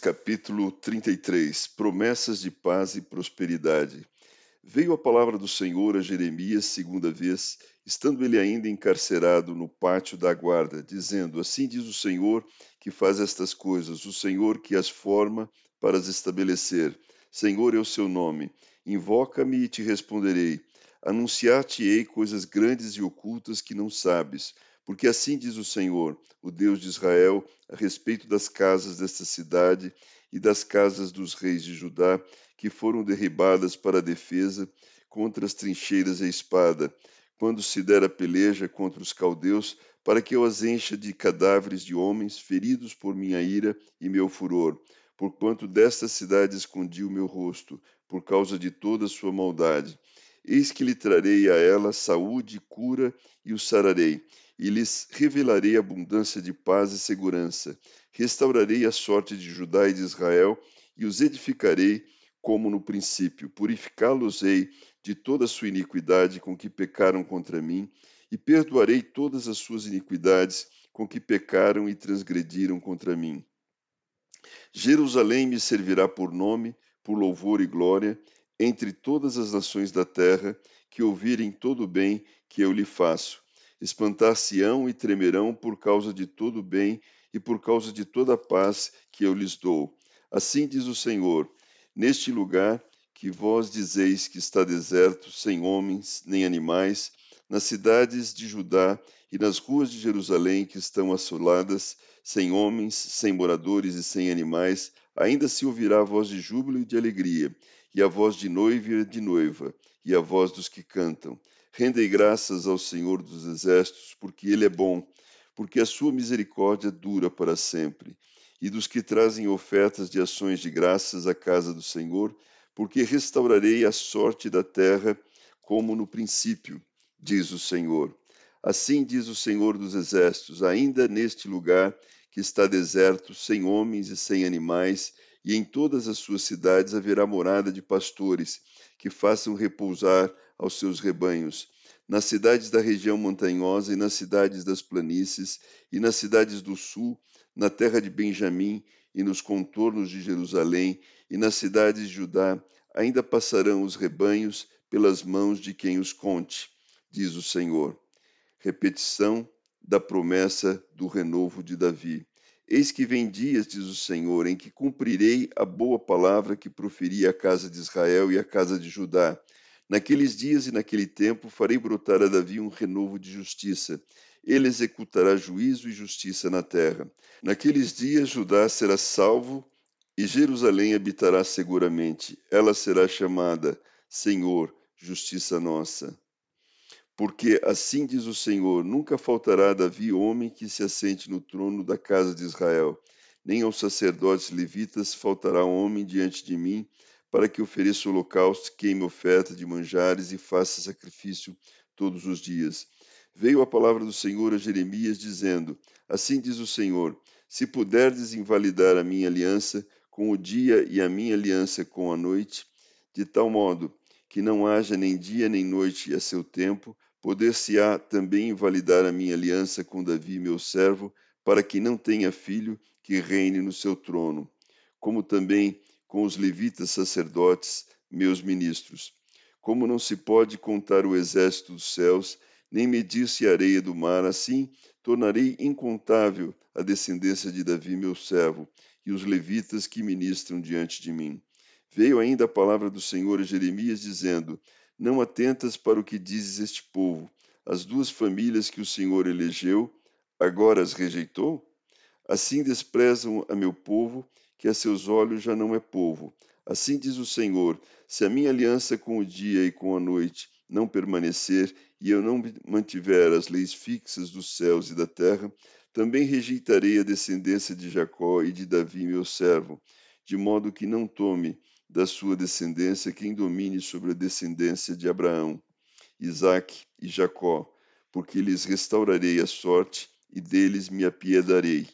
Capítulo 33 Promessas de paz e prosperidade. Veio a palavra do Senhor a Jeremias segunda vez, estando ele ainda encarcerado no pátio da guarda, dizendo: Assim diz o Senhor que faz estas coisas, o Senhor que as forma para as estabelecer. Senhor é o seu nome. Invoca-me e te responderei. Anunciar-te-ei coisas grandes e ocultas que não sabes. Porque assim diz o Senhor, o Deus de Israel, a respeito das casas desta cidade e das casas dos reis de Judá, que foram derribadas para a defesa contra as trincheiras e a espada, quando se der a peleja contra os caldeus, para que eu as encha de cadáveres de homens feridos por minha ira e meu furor, porquanto desta cidade escondi o meu rosto, por causa de toda a sua maldade. Eis que lhe trarei a ela saúde e cura e o sararei, e lhes revelarei abundância de paz e segurança. Restaurarei a sorte de Judá e de Israel, e os edificarei como no princípio. Purificá-los-ei de toda a sua iniquidade com que pecaram contra mim, e perdoarei todas as suas iniquidades com que pecaram e transgrediram contra mim. Jerusalém me servirá por nome, por louvor e glória, entre todas as nações da terra, que ouvirem todo o bem que eu lhe faço espantar-se-ão e tremerão por causa de todo o bem e por causa de toda a paz que eu lhes dou. Assim diz o Senhor: Neste lugar que vós dizeis que está deserto, sem homens nem animais, nas cidades de Judá e nas ruas de Jerusalém que estão assoladas, sem homens, sem moradores e sem animais, ainda se ouvirá a voz de júbilo e de alegria, e a voz de noiva e de noiva, e a voz dos que cantam. Rendei graças ao Senhor dos Exércitos, porque Ele é bom, porque a sua misericórdia dura para sempre. E dos que trazem ofertas de ações de graças à casa do Senhor, porque restaurarei a sorte da terra como no princípio, diz o Senhor. Assim diz o Senhor dos Exércitos: ainda neste lugar que está deserto, sem homens e sem animais, e em todas as suas cidades haverá morada de pastores, que façam repousar aos seus rebanhos, nas cidades da região montanhosa e nas cidades das planícies, e nas cidades do sul, na terra de Benjamim e nos contornos de Jerusalém, e nas cidades de Judá, ainda passarão os rebanhos pelas mãos de quem os conte, diz o Senhor. Repetição da promessa do renovo de Davi. Eis que vem dias, diz o Senhor, em que cumprirei a boa palavra que proferi à casa de Israel e à casa de Judá Naqueles dias e naquele tempo farei brotar a Davi um renovo de justiça. Ele executará juízo e justiça na terra. Naqueles dias Judá será salvo e Jerusalém habitará seguramente. Ela será chamada Senhor, justiça nossa. Porque assim diz o Senhor: nunca faltará Davi homem que se assente no trono da casa de Israel, nem aos sacerdotes levitas faltará homem diante de mim para que ofereça holocausto, queime oferta de manjares e faça sacrifício todos os dias. Veio a palavra do Senhor a Jeremias, dizendo: Assim diz o Senhor: Se puderdes invalidar a minha aliança com o dia e a minha aliança com a noite, de tal modo que não haja nem dia nem noite a seu tempo, poder-se-á também invalidar a minha aliança com Davi, meu servo, para que não tenha filho que reine no seu trono, como também com os levitas sacerdotes, meus ministros. Como não se pode contar o exército dos céus, nem medir-se a areia do mar, assim tornarei incontável a descendência de Davi, meu servo, e os levitas que ministram diante de mim. Veio ainda a palavra do Senhor a Jeremias, dizendo: Não atentas para o que dizes este povo. As duas famílias que o Senhor elegeu, agora as rejeitou? Assim desprezam a meu povo que a seus olhos já não é povo. Assim diz o Senhor: se a minha aliança com o dia e com a noite não permanecer, e eu não mantiver as leis fixas dos céus e da terra, também rejeitarei a descendência de Jacó e de Davi, meu servo, de modo que não tome da sua descendência quem domine sobre a descendência de Abraão, Isaque e Jacó, porque lhes restaurarei a sorte e deles me apiedarei.